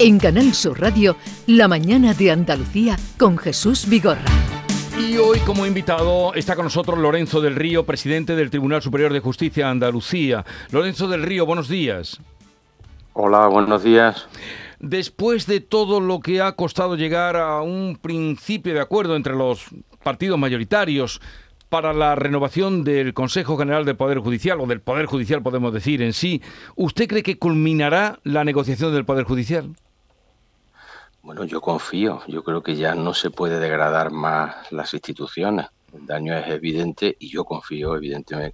En Canal Sur Radio, La mañana de Andalucía con Jesús Vigorra. Y hoy como invitado está con nosotros Lorenzo del Río, presidente del Tribunal Superior de Justicia de Andalucía. Lorenzo del Río, buenos días. Hola, buenos días. Después de todo lo que ha costado llegar a un principio de acuerdo entre los partidos mayoritarios para la renovación del Consejo General del Poder Judicial, o del Poder Judicial podemos decir en sí, ¿usted cree que culminará la negociación del Poder Judicial? Bueno, yo confío. Yo creo que ya no se puede degradar más las instituciones. El daño es evidente y yo confío, evidentemente,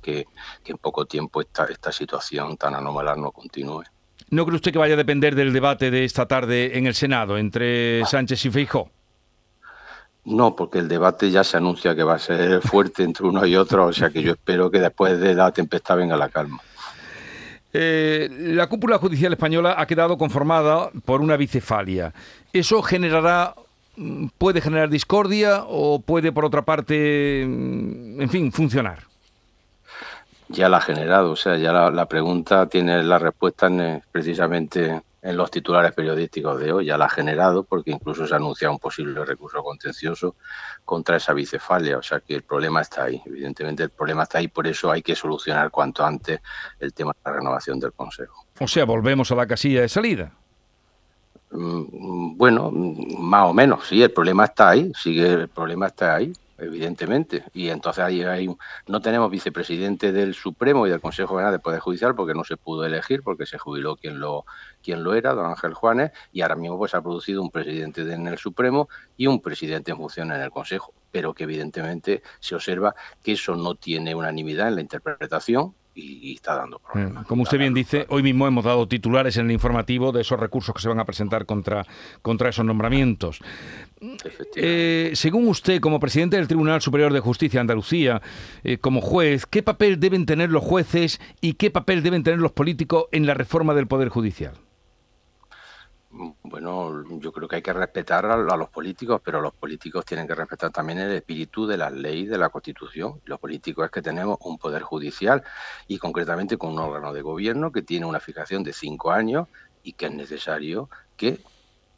que, en poco tiempo esta, esta situación tan anómala no continúe. ¿No cree usted que vaya a depender del debate de esta tarde en el Senado entre Sánchez y Feijó? No, porque el debate ya se anuncia que va a ser fuerte entre uno y otro, o sea que yo espero que después de la tempestad venga la calma. Eh, la cúpula judicial española ha quedado conformada por una bicefalia. ¿Eso generará, mm, puede generar discordia o puede, por otra parte, mm, en fin, funcionar? Ya la ha generado, o sea, ya la, pregunta tiene la respuesta en, precisamente en los titulares periodísticos de hoy, ya la ha generado porque incluso se ha anunciado un posible recurso contencioso contra esa bicefalia, o sea que el problema está ahí, evidentemente el problema está ahí, por eso hay que solucionar cuanto antes el tema de la renovación del Consejo. O sea, volvemos a la casilla de salida. Mm, bueno, más o menos, sí, el problema está ahí, sigue, el problema está ahí evidentemente. Y entonces ahí hay, no tenemos vicepresidente del Supremo y del Consejo General del Poder Judicial porque no se pudo elegir, porque se jubiló quien lo, quien lo era, don Ángel Juanes, y ahora mismo pues ha producido un presidente en el Supremo y un presidente en función en el Consejo, pero que evidentemente se observa que eso no tiene unanimidad en la interpretación y, está dando problemas. Mm, como usted bien dice, hoy mismo hemos dado titulares en el informativo de esos recursos que se van a presentar contra, contra esos nombramientos. Eh, según usted, como presidente del Tribunal Superior de Justicia de Andalucía, eh, como juez, ¿qué papel deben tener los jueces y qué papel deben tener los políticos en la reforma del Poder Judicial? Bueno, yo creo que hay que respetar a, los políticos, pero los políticos tienen que respetar también el espíritu de las leyes de la Constitución. Los políticos es que tenemos un poder judicial y concretamente con un órgano de gobierno que tiene una fijación de cinco años y que es necesario que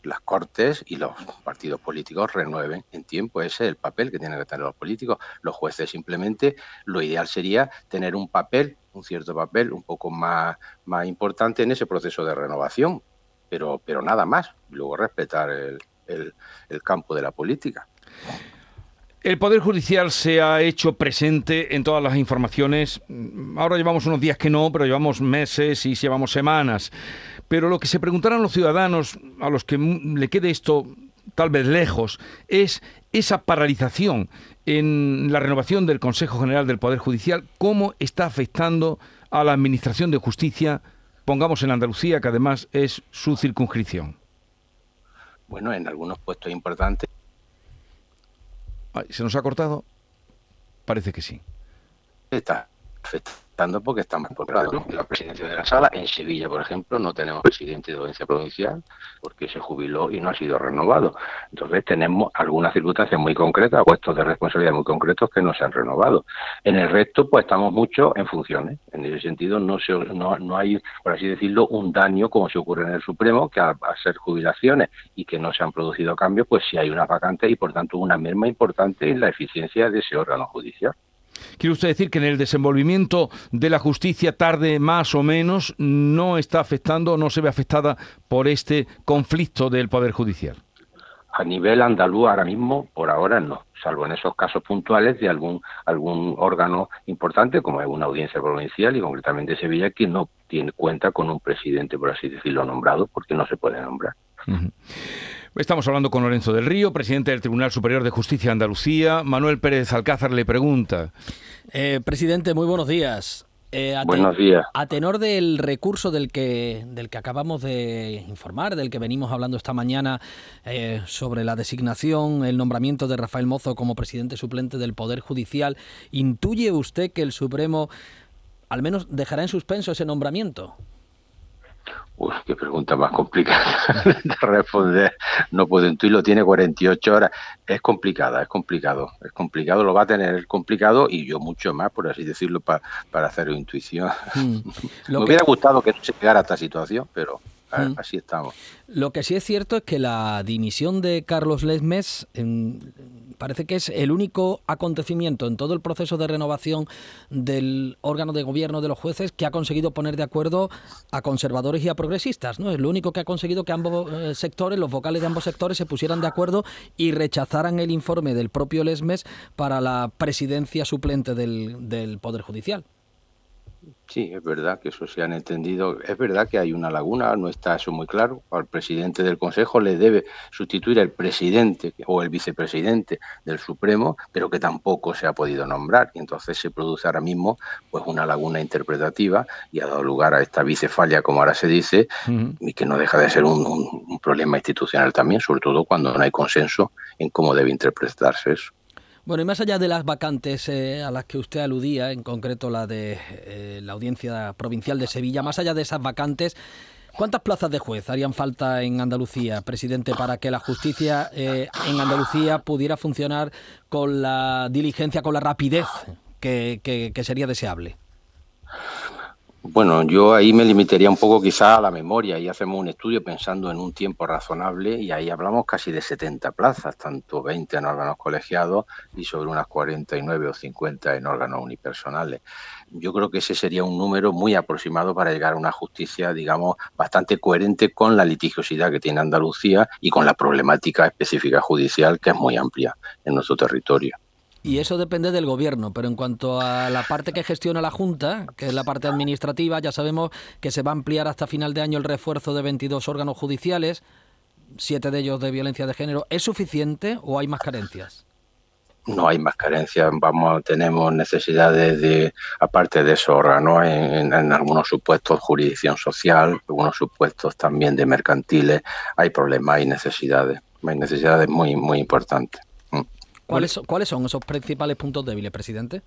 las cortes y los partidos políticos renueven en tiempo. Ese es el papel que tienen que tener los políticos. Los jueces simplemente lo ideal sería tener un papel, un cierto papel un poco más, más importante en ese proceso de renovación pero, pero nada más. Luego respetar el, el, campo de la política. El Poder Judicial se ha hecho presente en todas las informaciones. Ahora llevamos unos días que no, pero llevamos meses y llevamos semanas. Pero lo que se preguntarán los ciudadanos, a los que le quede esto tal vez lejos, es esa paralización en la renovación del Consejo General del Poder Judicial, cómo está afectando a la Administración de Justicia pongamos en Andalucía, que además es su circunscripción? Bueno, en algunos puestos importantes. ¿Se nos ha cortado? Parece que sí. Está porque estamos por la presidencia de la sala. En Sevilla, por ejemplo, no tenemos presidente de audiencia provincial porque se jubiló y no ha sido renovado. Entonces tenemos algunas circunstancias muy concretas, puestos de responsabilidad muy concretos que no se han renovado. En el resto, pues estamos mucho en funciones. En ese sentido, no, se, no, no hay, por así decirlo, un daño como se ocurre en el Supremo, que al ser jubilaciones y que no se han producido cambios, pues sí hay una vacante y por tanto una merma importante en la eficiencia de ese órgano judicial. ¿Quiere usted decir que en el desenvolvimiento de la justicia tarde más o menos no está afectando, no se ve afectada por este conflicto del Poder Judicial? A nivel andaluz ahora mismo, por ahora no, salvo en esos casos puntuales de algún algún órgano importante como es una audiencia provincial y concretamente Sevilla que no tiene cuenta con un presidente, por así decirlo, nombrado porque no se puede nombrar. Estamos hablando con Lorenzo del Río, presidente del Tribunal Superior de Justicia de Andalucía. Manuel Pérez Alcázar le pregunta. Eh, presidente, muy buenos días. Eh, buenos días. A tenor del recurso del que, del que acabamos de informar, del que venimos hablando esta mañana eh, sobre la designación, el nombramiento de Rafael Mozo como presidente suplente del Poder Judicial, ¿intuye usted que el Supremo al menos dejará en suspenso ese nombramiento? Uy, qué pregunta más complicada de responder. No puedo intuirlo, tiene 48 horas. Es complicada, es complicado. Es complicado, lo va a tener complicado y yo mucho más, por así decirlo, para hacer intuición. Hmm. Me hubiera gustado que no se llegara a esta situación, pero así estamos. Lo que sí es cierto es que la dimisión de Carlos Lesmes parece que es el único acontecimiento en todo el proceso de renovación del órgano de gobierno de los jueces que ha conseguido poner de acuerdo a conservadores y a progresistas. ¿no? Es lo único que ha conseguido que ambos eh, sectores, los vocales de ambos sectores, se pusieran de acuerdo y rechazaran el informe del propio Lesmes para la presidencia suplente del, del Poder Judicial. Sí, es verdad que eso se han entendido. Es verdad que hay una laguna, no está eso muy claro. Al presidente del Consejo le debe sustituir el presidente o el vicepresidente del Supremo, pero que tampoco se ha podido nombrar. Y entonces se produce ahora mismo pues una laguna interpretativa y ha dado lugar a esta vicefalia, como ahora se dice, y que no deja de ser un, un problema institucional también, sobre todo cuando no hay consenso en cómo debe interpretarse eso. Bueno, y más allá de las vacantes eh, a las que usted aludía, en concreto la de eh, la Audiencia Provincial de Sevilla, más allá de esas vacantes, ¿cuántas plazas de juez harían falta en Andalucía, presidente, para que la justicia eh, en Andalucía pudiera funcionar con la diligencia, con la rapidez que sería deseable? Bueno, yo ahí me limitaría un poco quizá a la memoria y hacemos un estudio pensando en un tiempo razonable y ahí hablamos casi de 70 plazas, tanto 20 en órganos colegiados y sobre unas 49 o 50 en órganos unipersonales. Yo creo que ese sería un número muy aproximado para llegar a una justicia, digamos, bastante coherente con la litigiosidad que tiene Andalucía y con la problemática específica judicial que es muy amplia en nuestro territorio. Y eso depende del gobierno, pero en cuanto a la parte que gestiona la Junta, que es la parte administrativa, ya sabemos que se va a ampliar hasta final de año el refuerzo de 22 órganos judiciales, siete de ellos de violencia de género. ¿Es suficiente o hay más carencias? No hay más carencias, vamos, tenemos necesidades de, aparte de esos órganos, en, en, algunos supuestos jurisdicción social, algunos supuestos también de mercantiles, hay problemas, hay necesidades, hay necesidades muy, muy importantes. ¿Cuáles, ¿Cuáles son esos principales puntos débiles, presidente?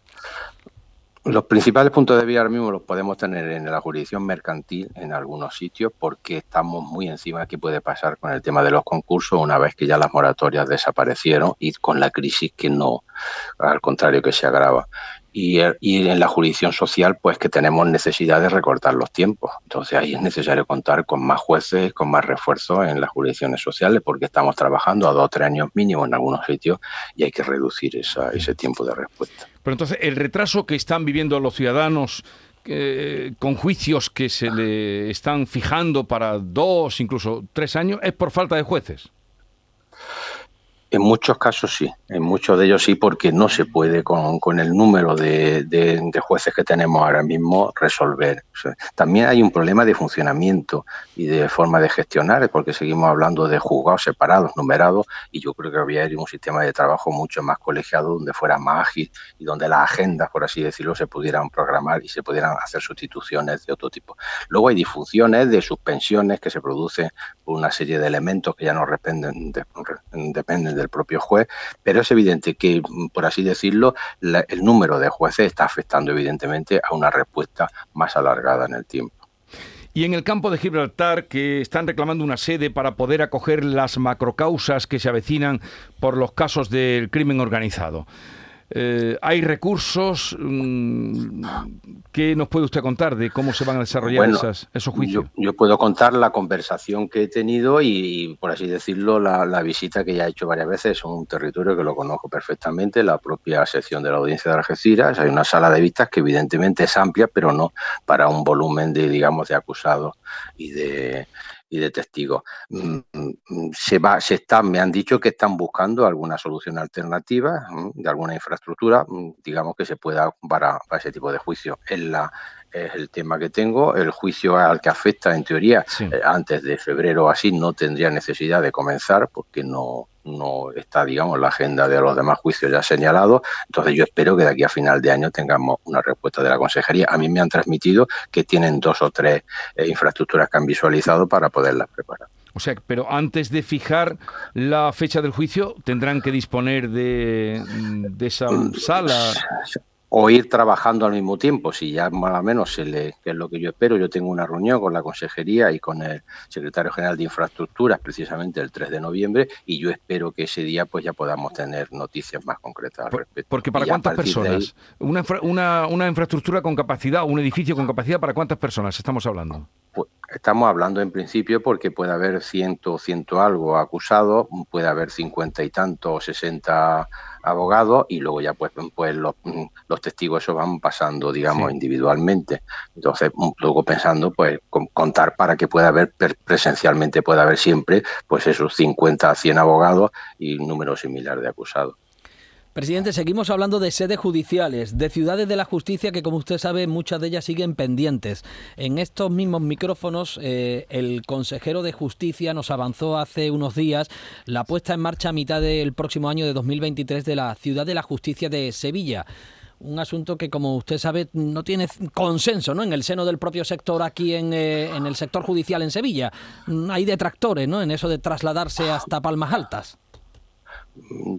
Los principales puntos débiles ahora mismo los podemos tener en la jurisdicción mercantil en algunos sitios porque estamos muy encima de qué puede pasar con el tema de los concursos una vez que ya las moratorias desaparecieron y con la crisis que no, al contrario, que se agrava y, en la jurisdicción social, pues que tenemos necesidad de recortar los tiempos. Entonces ahí es necesario contar con más jueces, con más refuerzos en las jurisdicciones sociales, porque estamos trabajando a dos o tres años mínimo en algunos sitios y hay que reducir ese tiempo de respuesta. Pero entonces, el retraso que están viviendo los ciudadanos eh, con juicios que se le están fijando para dos, incluso tres años, es por falta de jueces. En muchos casos sí, en muchos de ellos sí, porque no se puede con, el número de, jueces que tenemos ahora mismo resolver. también hay un problema de funcionamiento y de forma de gestionar, porque seguimos hablando de juzgados separados, numerados, y yo creo que habría un sistema de trabajo mucho más colegiado, donde fuera más ágil y donde las agendas, por así decirlo, se pudieran programar y se pudieran hacer sustituciones de otro tipo. Luego hay disfunciones de suspensiones que se producen por una serie de elementos que ya no dependen de, dependen de propio juez, pero es evidente que, por así decirlo, el número de jueces está afectando evidentemente a una respuesta más alargada en el tiempo. Y en el campo de Gibraltar, que están reclamando una sede para poder acoger las macrocausas que se avecinan por los casos del crimen organizado. Eh, ¿Hay recursos? Mm, ¿Qué nos puede usted contar de cómo se van a desarrollar esos juicios? Yo, puedo contar la conversación que he tenido y, por así decirlo, la, visita que ya he hecho varias veces. Es un territorio que lo conozco perfectamente, la propia sección de la audiencia de Algeciras. Hay una sala de vistas que evidentemente es amplia, pero no para un volumen de, digamos, de acusados y de, de testigos. Mm, mm, se va, se está, me han dicho que están buscando alguna solución alternativa mm, de alguna infraestructura, digamos que se pueda para ese tipo de juicio. En la, es el tema que tengo. El juicio al que afecta, en teoría, eh, antes de febrero o así, no tendría necesidad de comenzar porque no, no está, digamos, la agenda de los demás juicios ya señalados. Entonces yo espero que de aquí a final de año tengamos una respuesta de la consejería. A mí me han transmitido que tienen dos o tres eh, infraestructuras que han visualizado para poderlas preparar. O sea, pero antes de fijar la fecha del juicio, tendrán que disponer de, de esa mm, sala o ir trabajando al mismo tiempo, si ya más o menos se le, que es lo que yo espero, yo tengo una reunión con la Consejería y con el Secretario General de Infraestructuras precisamente el 3 de noviembre y yo espero que ese día pues ya podamos tener noticias más concretas al respecto. Porque para cuántas personas, una, una, una infraestructura con capacidad, un edificio con capacidad, ¿para cuántas personas estamos hablando? Estamos hablando en principio porque puede haber ciento, ciento algo acusados, puede haber cincuenta y tantos, sesenta abogados y luego ya pues, pues los, los testigos eso van pasando, digamos, individualmente. Entonces, luego pensando, pues, contar para que pueda haber presencialmente, pueda haber siempre, pues esos 50 a 100 abogados y un número similar de acusados. Presidente, seguimos hablando de sedes judiciales, de ciudades de la justicia que, como usted sabe, muchas de ellas siguen pendientes. En estos mismos micrófonos, eh, el consejero de Justicia nos avanzó hace unos días la puesta en marcha a mitad del próximo año de 2023 de la Ciudad de la Justicia de Sevilla un asunto que, como usted sabe, no tiene consenso ¿no? en el seno del propio sector aquí en, eh, en el sector judicial en Sevilla. Hay detractores ¿no? en eso de trasladarse hasta Palmas Altas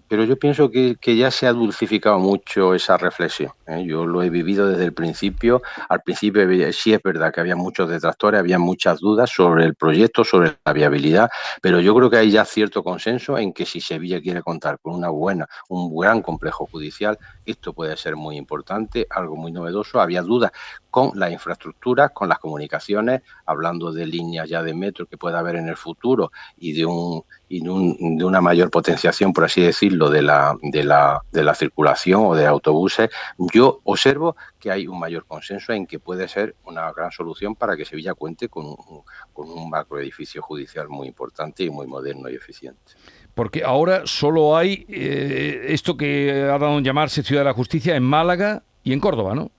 pero yo pienso que, ya se ha dulcificado mucho esa reflexión. ¿eh? Yo lo he vivido desde el principio. Al principio sí es verdad que había muchos detractores, había muchas dudas sobre el proyecto, sobre la viabilidad, pero yo creo que hay ya cierto consenso en que si Sevilla quiere contar con una buena, un gran complejo judicial, esto puede ser muy importante, algo muy novedoso. Había dudas con las infraestructuras, con las comunicaciones, hablando de líneas ya de metro que pueda haber en el futuro y de un y de, una mayor potenciación, por así decirlo, de la, de, la, de la circulación o de autobuses, yo observo que hay un mayor consenso en que puede ser una gran solución para que Sevilla cuente con un, con un macroedificio judicial muy importante y muy moderno y eficiente. Porque ahora solo hay eh, esto que ha dado en llamarse Ciudad de la Justicia en Málaga y en Córdoba, ¿no?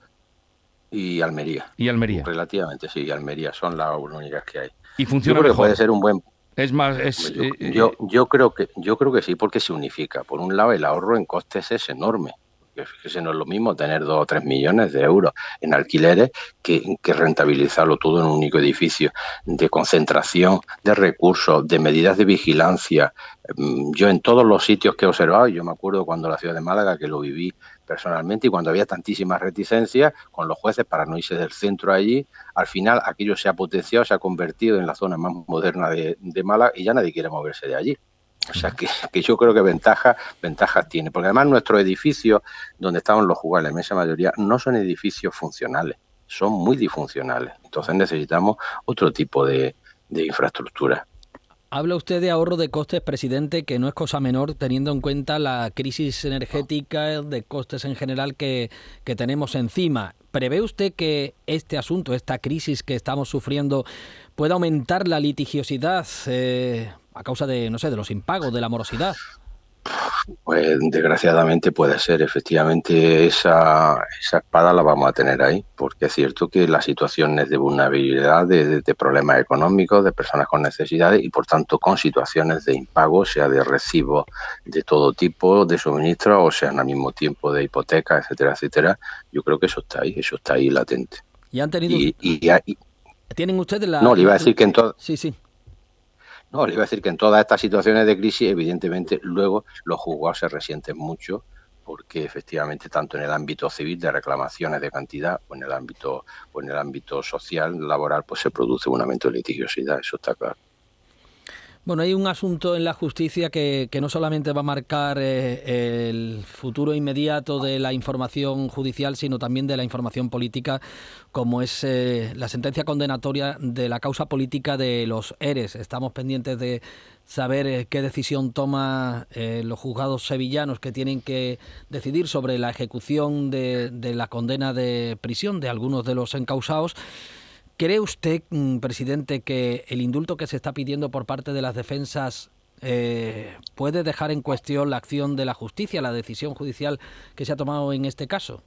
Y Almería. Y Almería. Relativamente, sí, Almería son las únicas que hay. Y funciona mejor. puede ser un buen es más, es, yo, eh, yo, yo, creo que yo creo que sí, porque se unifica. Por un lado, el ahorro en costes es enorme. Fíjese, no es lo mismo tener dos o tres millones de euros en alquileres que, que, rentabilizarlo todo en un único edificio, de concentración de recursos, de medidas de vigilancia. Mm, yo en todos los sitios que he observado, yo me acuerdo cuando la ciudad de Málaga, que lo viví personalmente y cuando había tantísimas reticencias con los jueces para no irse del centro allí, al final aquello se ha potenciado, se ha convertido en la zona más moderna de, de Málaga y ya nadie quiere moverse de allí. O sea que, yo creo que ventajas, ventajas tiene, porque además nuestros edificios donde estaban los jugadores, la inmensa mayoría, no son edificios funcionales, son muy disfuncionales. Entonces necesitamos otro tipo de, de infraestructura. Habla usted de ahorro de costes, presidente, que no es cosa menor teniendo en cuenta la crisis energética, de costes en general que, tenemos encima. ¿Prevé usted que este asunto, esta crisis que estamos sufriendo, pueda aumentar la litigiosidad eh, a causa de, no sé, de los impagos, de la morosidad? Pues desgraciadamente puede ser, efectivamente esa, esa espada la vamos a tener ahí, porque es cierto que las situaciones de vulnerabilidad, de, problemas económicos, de personas con necesidades y por tanto con situaciones de impago, sea de recibo de todo tipo, de suministro o sea al mismo tiempo de hipoteca, etcétera, etcétera, yo creo que eso está ahí, eso está ahí latente. ¿Y han tenido... ¿Tienen ustedes la... No, le iba a decir que en todo... Sí, sí. No, le iba a decir que en todas estas situaciones de crisis, evidentemente, luego los juzgados se resienten mucho porque efectivamente tanto en el ámbito civil de reclamaciones de cantidad o en el ámbito o en el ámbito social laboral pues se produce un aumento de litigiosidad, eso está claro. Bueno, hay un asunto en la justicia que, no solamente va a marcar eh, el futuro inmediato de la información judicial, sino también de la información política, como es eh, la sentencia condenatoria de la causa política de los ERES. Estamos pendientes de saber eh, qué decisión toma los juzgados sevillanos que tienen que decidir sobre la ejecución de, de la condena de prisión de algunos de los encausados. ¿Cree usted, mm, presidente, que el indulto que se está pidiendo por parte de las defensas eh, puede dejar en cuestión la acción de la justicia, la decisión judicial que se ha tomado en este caso?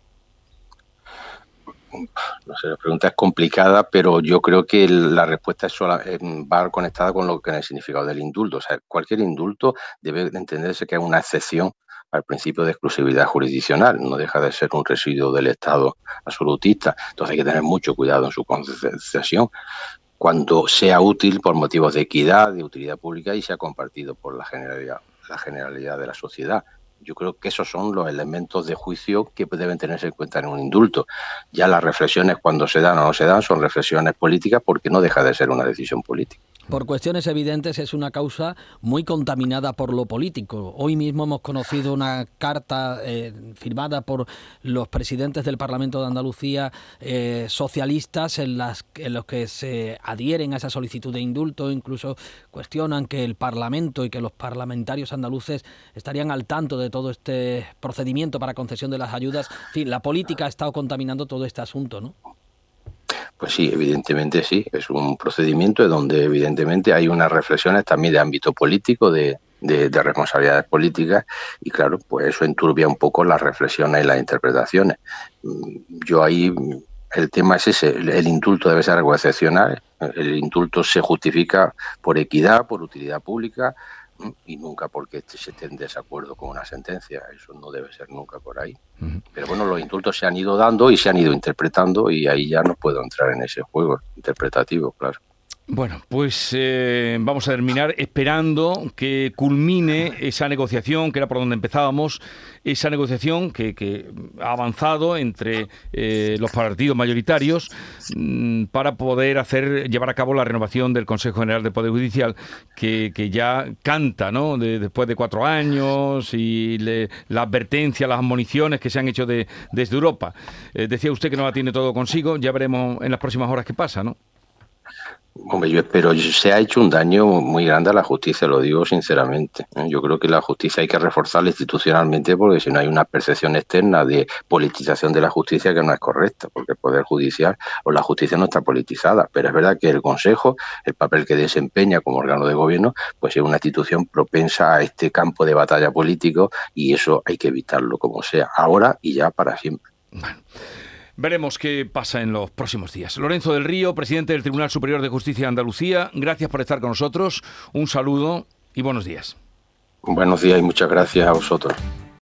No sé, la pregunta es complicada, pero yo creo que la respuesta es sola, va conectada con lo que es el significado del indulto. O sea, cualquier indulto debe entenderse que es una excepción al principio de exclusividad jurisdiccional, no deja de ser un residuo del Estado absolutista, entonces hay que tener mucho cuidado en su concesión cuando sea útil por motivos de equidad, de utilidad pública y sea compartido por la generalidad, la generalidad de la sociedad. Yo creo que esos son los elementos de juicio que deben tenerse en cuenta en un indulto. Ya las reflexiones cuando se dan o no se dan son reflexiones políticas porque no deja de ser una decisión política. Por cuestiones evidentes es una causa muy contaminada por lo político. Hoy mismo hemos conocido una carta eh, firmada por los presidentes del Parlamento de Andalucía eh, socialistas en, las, en los que se adhieren a esa solicitud de indulto, incluso cuestionan que el Parlamento y que los parlamentarios andaluces estarían al tanto de todo este procedimiento para concesión de las ayudas. En fin, la política ha estado contaminando todo este asunto, ¿no? Pues sí, evidentemente sí. Es un procedimiento donde evidentemente hay unas reflexiones también de ámbito político, de, de, responsabilidades políticas y claro, pues eso enturbia un poco las reflexiones y las interpretaciones. Mm, yo ahí el tema es ese, el indulto debe ser algo excepcional, el indulto se justifica por equidad, por utilidad pública, y nunca porque se esté en desacuerdo con una sentencia. Eso no debe ser nunca por ahí. Pero bueno, los indultos se han ido dando y se han ido interpretando y ahí ya no puedo entrar en ese juego interpretativo, claro. Bueno, pues eh, vamos a terminar esperando que culmine esa negociación, que era por donde empezábamos, esa negociación que, ha avanzado entre eh, los partidos mayoritarios mm, para poder hacer llevar a cabo la renovación del Consejo General del Poder Judicial, que, ya canta, ¿no? después de cuatro años y la advertencia, las municiones que se han hecho desde Europa. Eh, decía usted que no la tiene todo consigo, ya veremos en las próximas horas qué pasa, ¿no? Hombre, yo espero, se ha hecho un daño muy grande a la justicia, lo digo sinceramente. ¿eh? Yo creo que la justicia hay que reforzarla institucionalmente porque si no hay una percepción externa de politización de la justicia que no es correcta, porque el Poder Judicial o la justicia no está politizada. Pero es verdad que el Consejo, el papel que desempeña como órgano de gobierno, pues es una institución propensa a este campo de batalla político y eso hay que evitarlo como sea, ahora y ya para siempre. Veremos qué pasa en los próximos días. Lorenzo del Río, presidente del Tribunal Superior de Justicia de Andalucía, gracias por estar con nosotros. Un saludo y buenos días. Buenos días y muchas gracias a vosotros.